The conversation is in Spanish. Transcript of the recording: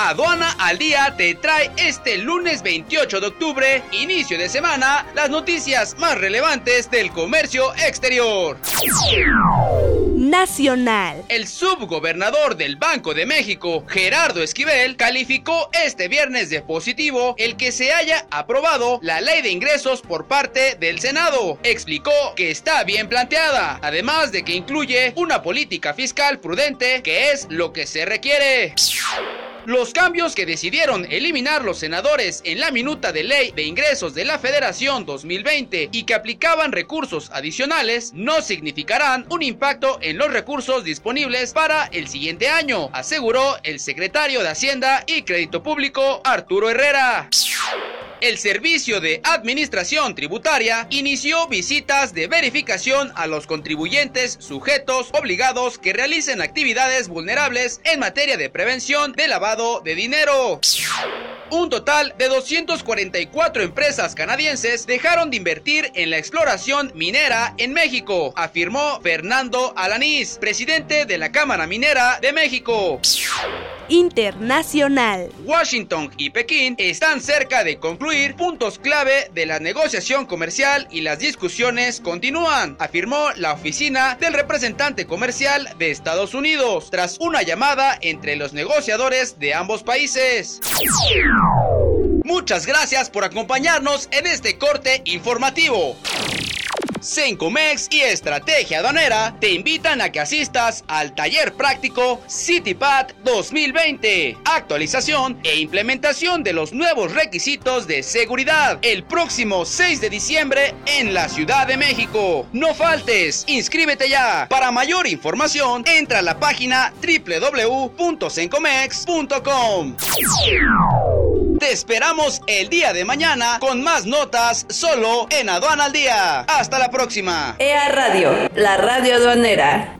Aduana al Día te trae este lunes 28 de octubre, inicio de semana, las noticias más relevantes del comercio exterior. Nacional. El subgobernador del Banco de México, Gerardo Esquivel, calificó este viernes de positivo el que se haya aprobado la ley de ingresos por parte del Senado. Explicó que está bien planteada, además de que incluye una política fiscal prudente, que es lo que se requiere. Los cambios que decidieron eliminar los senadores en la minuta de ley de ingresos de la Federación 2020 y que aplicaban recursos adicionales no significarán un impacto en los recursos disponibles para el siguiente año, aseguró el secretario de Hacienda y Crédito Público Arturo Herrera. El Servicio de Administración Tributaria inició visitas de verificación a los contribuyentes sujetos obligados que realicen actividades vulnerables en materia de prevención de lavado de dinero. Un total de 244 empresas canadienses dejaron de invertir en la exploración minera en México, afirmó Fernando Alanís, presidente de la Cámara Minera de México. Internacional. Washington y Pekín están cerca de concluir puntos clave de la negociación comercial y las discusiones continúan, afirmó la oficina del representante comercial de Estados Unidos, tras una llamada entre los negociadores de ambos países. Muchas gracias por acompañarnos en este corte informativo. Sencomex y Estrategia Aduanera te invitan a que asistas al taller práctico CityPad 2020, actualización e implementación de los nuevos requisitos de seguridad el próximo 6 de diciembre en la Ciudad de México. No faltes, inscríbete ya. Para mayor información, entra a la página www.sencomex.com. Te esperamos el día de mañana con más notas solo en Aduana al Día. Hasta la próxima. EA Radio, la radio aduanera.